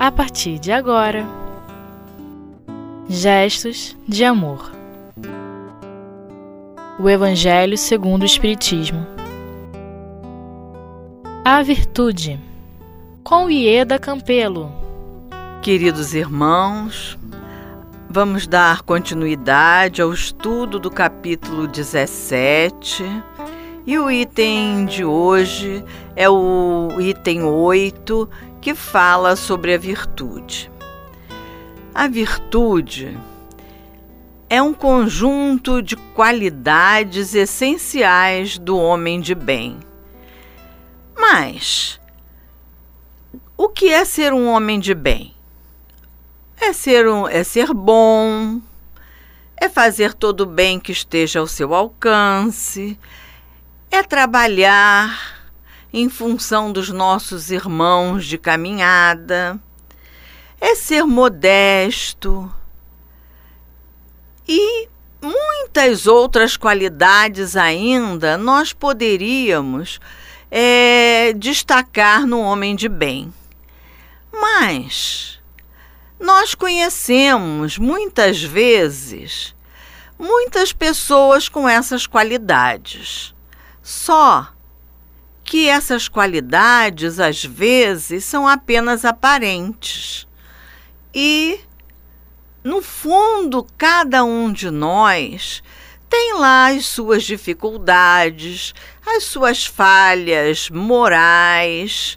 a partir de agora. Gestos de amor. O Evangelho segundo o Espiritismo. A virtude. Com Ieda Campelo. Queridos irmãos, vamos dar continuidade ao estudo do capítulo 17. E o item de hoje é o item 8, que fala sobre a virtude. A virtude é um conjunto de qualidades essenciais do homem de bem. Mas o que é ser um homem de bem? É ser um, é ser bom, é fazer todo o bem que esteja ao seu alcance, é trabalhar em função dos nossos irmãos de caminhada, é ser modesto, e muitas outras qualidades ainda nós poderíamos é, destacar no homem de bem. Mas nós conhecemos muitas vezes muitas pessoas com essas qualidades. Só que essas qualidades às vezes são apenas aparentes. E no fundo, cada um de nós tem lá as suas dificuldades, as suas falhas morais,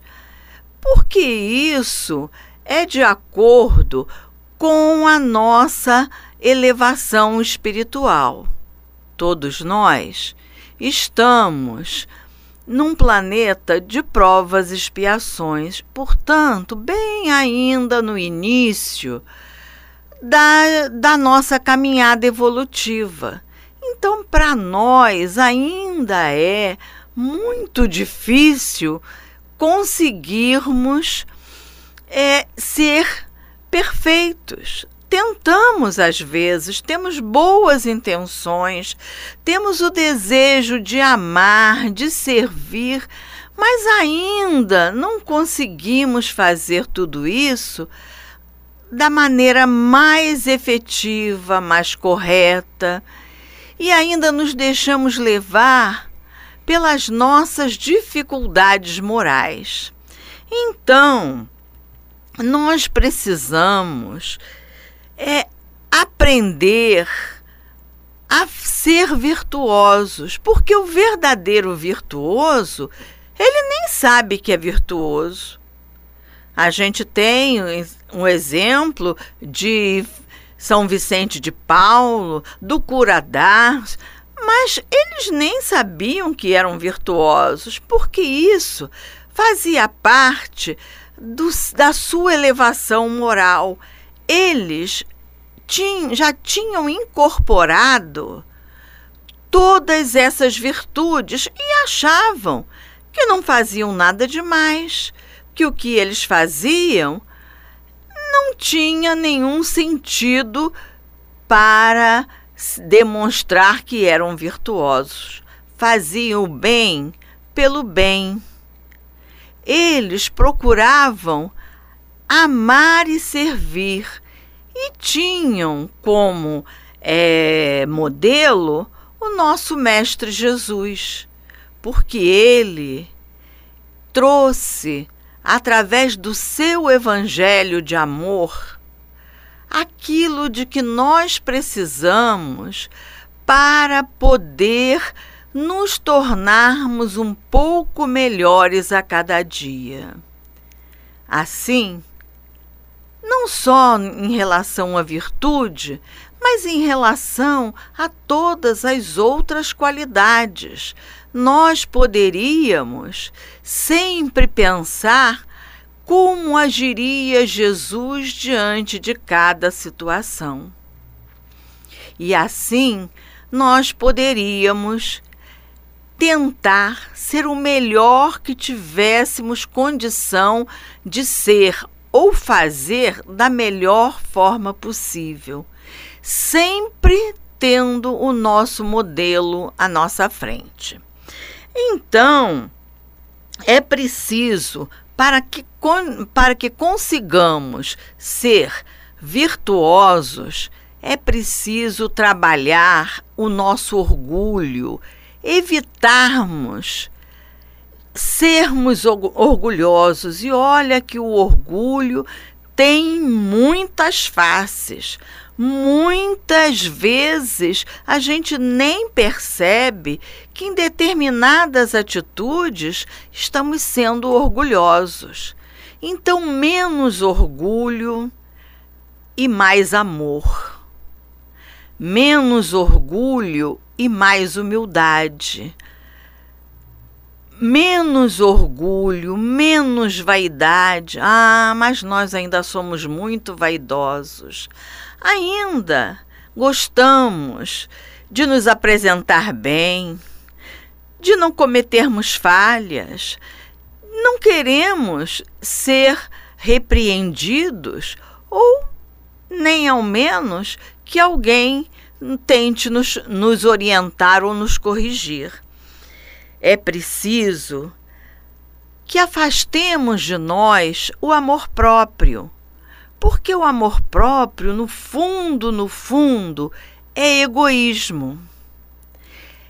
porque isso é de acordo com a nossa elevação espiritual. Todos nós estamos num planeta de provas e expiações, portanto, bem ainda no início da, da nossa caminhada evolutiva. Então, para nós, ainda é muito difícil conseguirmos é, ser perfeitos. Tentamos às vezes, temos boas intenções, temos o desejo de amar, de servir, mas ainda não conseguimos fazer tudo isso da maneira mais efetiva, mais correta, e ainda nos deixamos levar pelas nossas dificuldades morais. Então, nós precisamos é, aprender a ser virtuosos, porque o verdadeiro virtuoso, ele nem sabe que é virtuoso. A gente tem um exemplo de São Vicente de Paulo, do Curadars, mas eles nem sabiam que eram virtuosos, porque isso fazia parte do, da sua elevação moral. Eles já tinham incorporado todas essas virtudes e achavam que não faziam nada demais que o que eles faziam não tinha nenhum sentido para demonstrar que eram virtuosos. Faziam o bem pelo bem. Eles procuravam amar e servir e tinham como é, modelo o nosso Mestre Jesus, porque ele trouxe através do seu evangelho de amor, aquilo de que nós precisamos para poder nos tornarmos um pouco melhores a cada dia. Assim, não só em relação à virtude, mas em relação a todas as outras qualidades nós poderíamos sempre pensar como agiria Jesus diante de cada situação. E assim nós poderíamos tentar ser o melhor que tivéssemos condição de ser ou fazer da melhor forma possível, sempre tendo o nosso modelo à nossa frente. Então, é preciso para que, para que consigamos ser virtuosos, é preciso trabalhar o nosso orgulho, evitarmos sermos orgulhosos. E olha que o orgulho tem muitas faces. Muitas vezes a gente nem percebe que em determinadas atitudes estamos sendo orgulhosos. Então, menos orgulho e mais amor. Menos orgulho e mais humildade menos orgulho, menos vaidade. Ah, mas nós ainda somos muito vaidosos. Ainda gostamos de nos apresentar bem, de não cometermos falhas. Não queremos ser repreendidos ou nem ao menos que alguém tente nos, nos orientar ou nos corrigir. É preciso que afastemos de nós o amor próprio, porque o amor próprio, no fundo, no fundo, é egoísmo.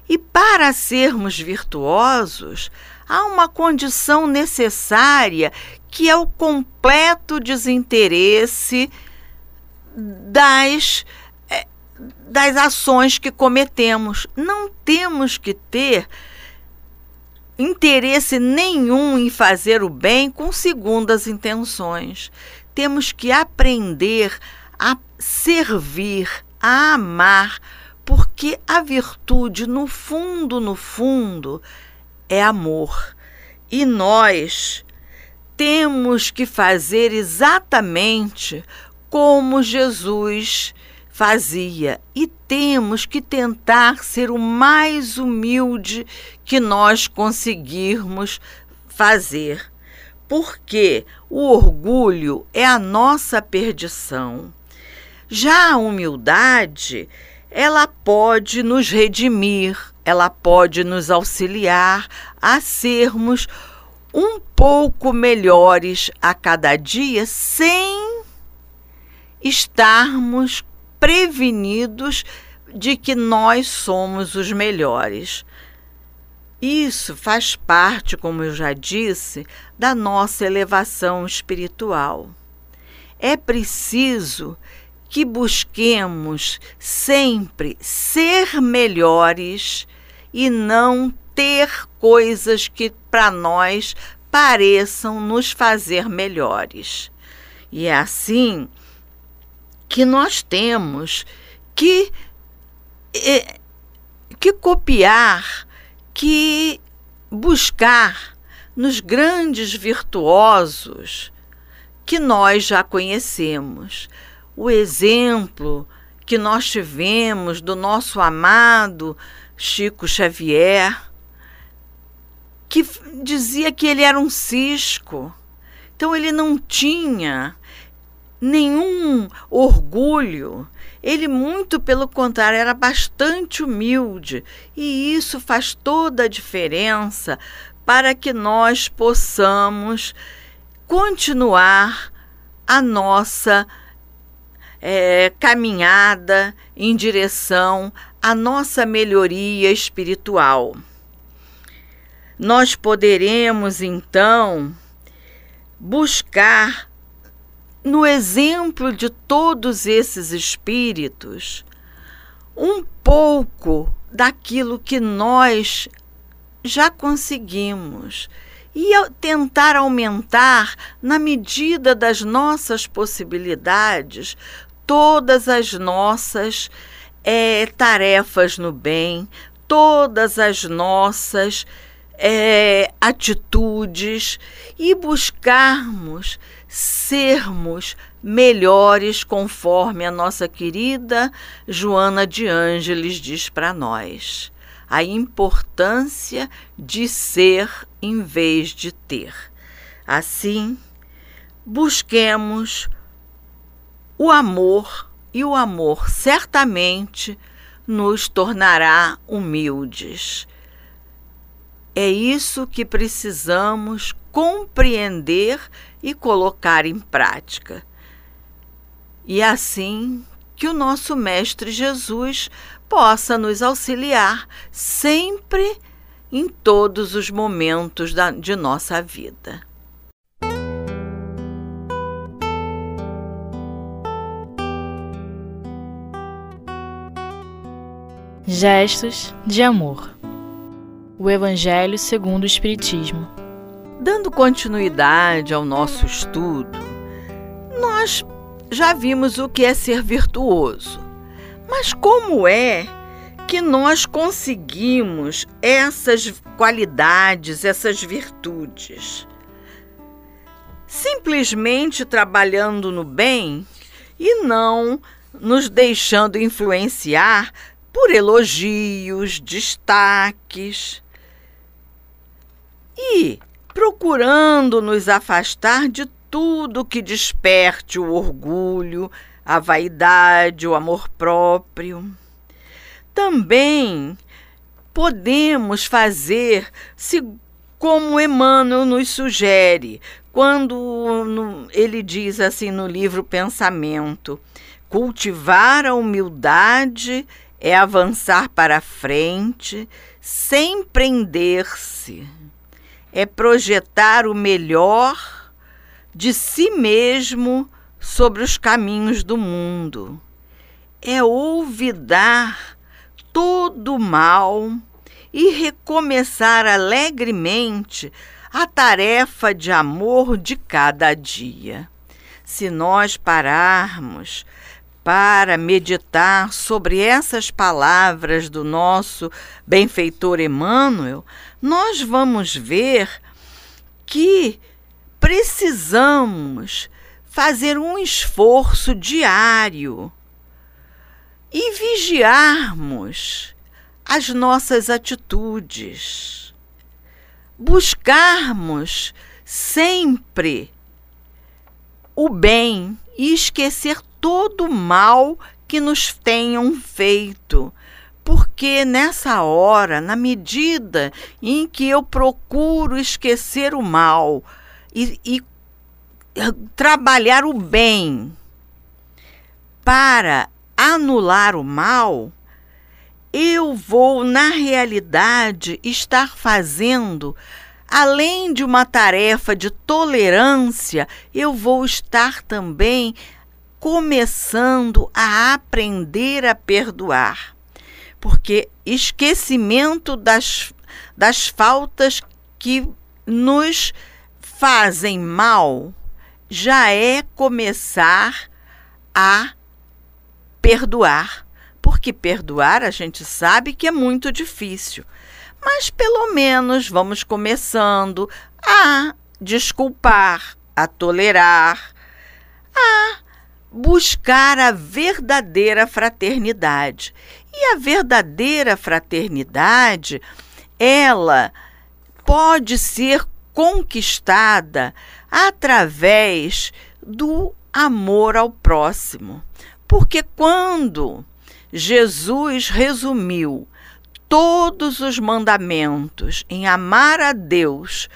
E para sermos virtuosos, há uma condição necessária que é o completo desinteresse das, eh, das ações que cometemos. Não temos que ter interesse nenhum em fazer o bem com segundas intenções. Temos que aprender a servir, a amar, porque a virtude, no fundo, no fundo, é amor. E nós temos que fazer exatamente como Jesus fazia e temos que tentar ser o mais humilde que nós conseguirmos fazer, porque o orgulho é a nossa perdição. Já a humildade, ela pode nos redimir, ela pode nos auxiliar a sermos um pouco melhores a cada dia sem estarmos prevenidos de que nós somos os melhores. Isso faz parte, como eu já disse, da nossa elevação espiritual. É preciso que busquemos sempre ser melhores e não ter coisas que para nós pareçam nos fazer melhores. E é assim que nós temos que, é, que copiar, que buscar nos grandes virtuosos que nós já conhecemos. O exemplo que nós tivemos do nosso amado Chico Xavier, que dizia que ele era um cisco. Então ele não tinha nenhum orgulho. Ele, muito pelo contrário, era bastante humilde, e isso faz toda a diferença para que nós possamos continuar a nossa é, caminhada em direção à nossa melhoria espiritual. Nós poderemos então buscar no exemplo de todos esses espíritos, um pouco daquilo que nós já conseguimos e tentar aumentar, na medida das nossas possibilidades, todas as nossas é, tarefas no bem, todas as nossas é, atitudes e buscarmos sermos melhores conforme a nossa querida Joana de Ângeles diz para nós. A importância de ser em vez de ter. Assim, busquemos o amor e o amor certamente nos tornará humildes. É isso que precisamos compreender e colocar em prática. E assim que o nosso Mestre Jesus possa nos auxiliar sempre em todos os momentos da, de nossa vida. Gestos de amor. O Evangelho segundo o Espiritismo. Dando continuidade ao nosso estudo, nós já vimos o que é ser virtuoso. Mas como é que nós conseguimos essas qualidades, essas virtudes? Simplesmente trabalhando no bem e não nos deixando influenciar por elogios, destaques e procurando nos afastar de tudo que desperte o orgulho, a vaidade, o amor próprio. Também podemos fazer se como Emmanuel nos sugere, quando ele diz assim no livro Pensamento: cultivar a humildade é avançar para frente sem prender-se, é projetar o melhor de si mesmo sobre os caminhos do mundo, é olvidar todo o mal e recomeçar alegremente a tarefa de amor de cada dia. Se nós pararmos para meditar sobre essas palavras do nosso benfeitor Emmanuel, nós vamos ver que precisamos fazer um esforço diário e vigiarmos as nossas atitudes, buscarmos sempre o bem e esquecer todo o mal que nos tenham feito. Porque nessa hora, na medida em que eu procuro esquecer o mal e, e eh, trabalhar o bem para anular o mal, eu vou, na realidade, estar fazendo, além de uma tarefa de tolerância, eu vou estar também começando a aprender a perdoar. Porque esquecimento das, das faltas que nos fazem mal já é começar a perdoar. Porque perdoar a gente sabe que é muito difícil. Mas pelo menos vamos começando a desculpar, a tolerar, a buscar a verdadeira fraternidade. E a verdadeira fraternidade, ela pode ser conquistada através do amor ao próximo. Porque quando Jesus resumiu todos os mandamentos em amar a Deus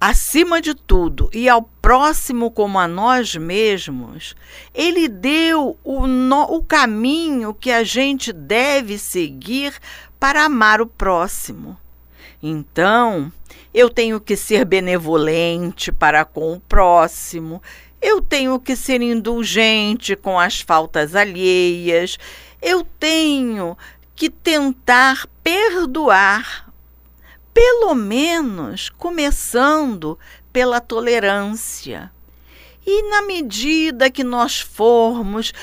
acima de tudo e ao próximo como a nós mesmos, ele deu o, no, o caminho que a gente deve seguir para amar o próximo. Então, eu tenho que ser benevolente para com o próximo, eu tenho que ser indulgente com as faltas alheias, eu tenho que tentar perdoar pelo menos começando pela tolerância. E na medida que nós formos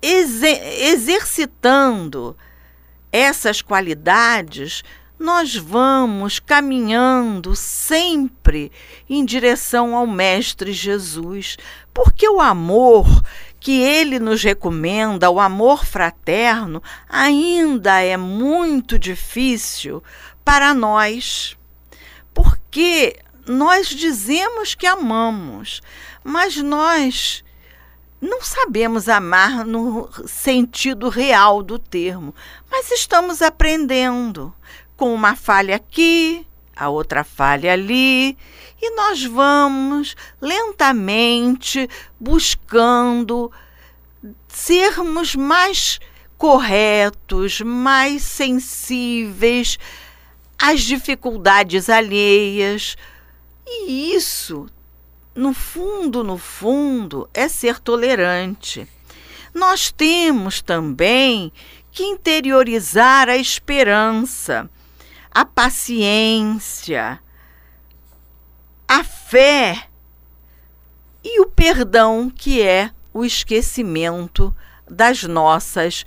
exercitando essas qualidades, nós vamos caminhando sempre em direção ao Mestre Jesus, porque o amor que ele nos recomenda, o amor fraterno, ainda é muito difícil para nós. Porque nós dizemos que amamos, mas nós não sabemos amar no sentido real do termo, mas estamos aprendendo com uma falha aqui, a outra falha ali, e nós vamos lentamente buscando sermos mais corretos, mais sensíveis às dificuldades alheias. E isso, no fundo, no fundo, é ser tolerante. Nós temos também que interiorizar a esperança, a paciência, a fé e o perdão, que é o esquecimento das nossas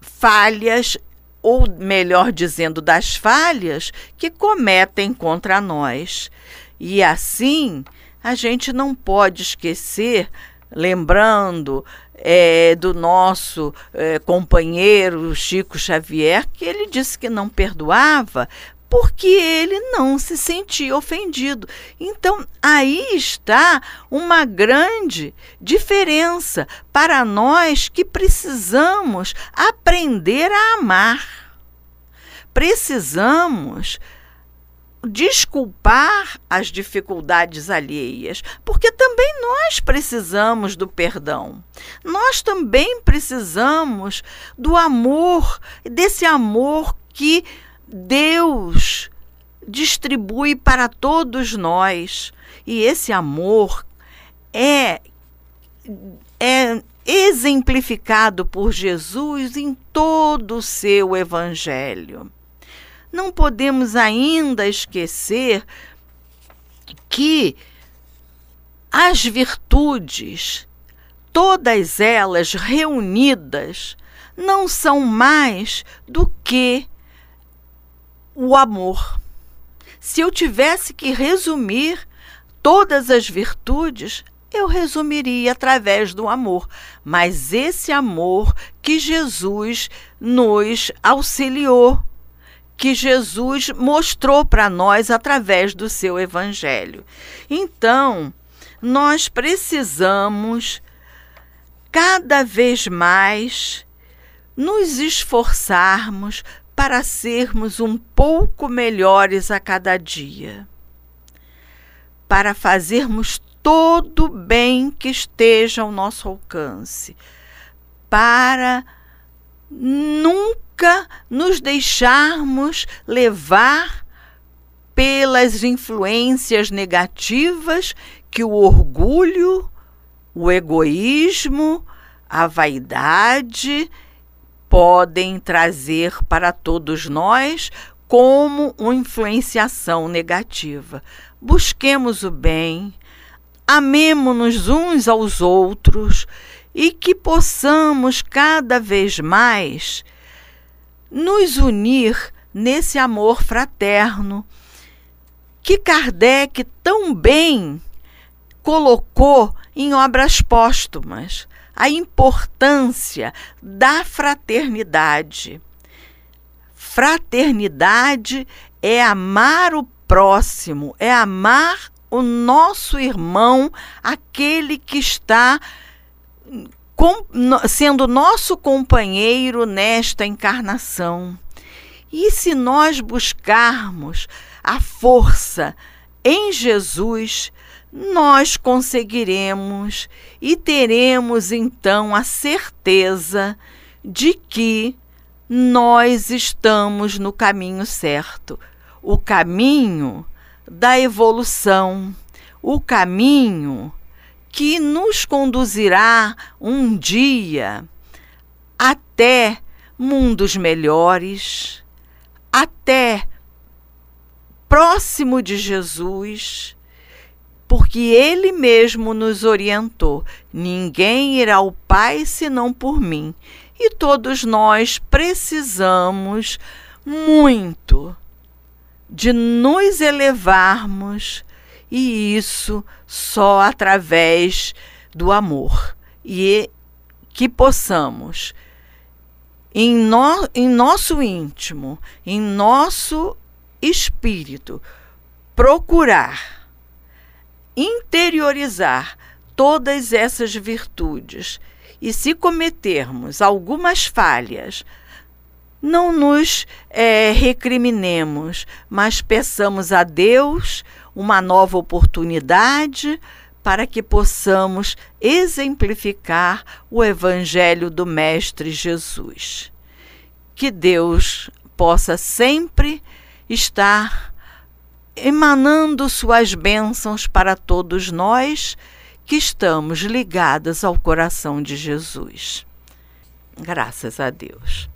falhas, ou melhor dizendo, das falhas que cometem contra nós. E assim, a gente não pode esquecer, lembrando é, do nosso é, companheiro Chico Xavier, que ele disse que não perdoava porque ele não se sentia ofendido. Então, aí está uma grande diferença para nós que precisamos aprender a amar. Precisamos desculpar as dificuldades alheias, porque também nós precisamos do perdão. Nós também precisamos do amor, desse amor que Deus distribui para todos nós. E esse amor é, é exemplificado por Jesus em todo o seu evangelho. Não podemos ainda esquecer que as virtudes, todas elas reunidas, não são mais do que o amor. Se eu tivesse que resumir todas as virtudes, eu resumiria através do amor. Mas esse amor que Jesus nos auxiliou, que Jesus mostrou para nós através do seu evangelho. Então, nós precisamos cada vez mais nos esforçarmos para sermos um pouco melhores a cada dia, para fazermos todo o bem que esteja ao nosso alcance, para nunca nos deixarmos levar pelas influências negativas que o orgulho, o egoísmo, a vaidade podem trazer para todos nós como uma influenciação negativa. Busquemos o bem, amemo-nos uns aos outros e que possamos cada vez mais nos unir nesse amor fraterno que Kardec tão bem colocou em obras póstumas a importância da fraternidade. Fraternidade é amar o próximo, é amar o nosso irmão, aquele que está com, sendo nosso companheiro nesta encarnação. E se nós buscarmos a força em Jesus, nós conseguiremos e teremos então a certeza de que nós estamos no caminho certo. O caminho da evolução, o caminho que nos conduzirá um dia até mundos melhores, até próximo de Jesus porque ele mesmo nos orientou: ninguém irá ao Pai senão por mim. E todos nós precisamos muito de nos elevarmos, e isso só através do amor. E que possamos, em, no, em nosso íntimo, em nosso espírito, procurar interiorizar todas essas virtudes e se cometermos algumas falhas, não nos é, recriminemos, mas peçamos a Deus uma nova oportunidade para que possamos exemplificar o Evangelho do Mestre Jesus. Que Deus possa sempre estar emanando suas bênçãos para todos nós que estamos ligadas ao coração de Jesus. Graças a Deus.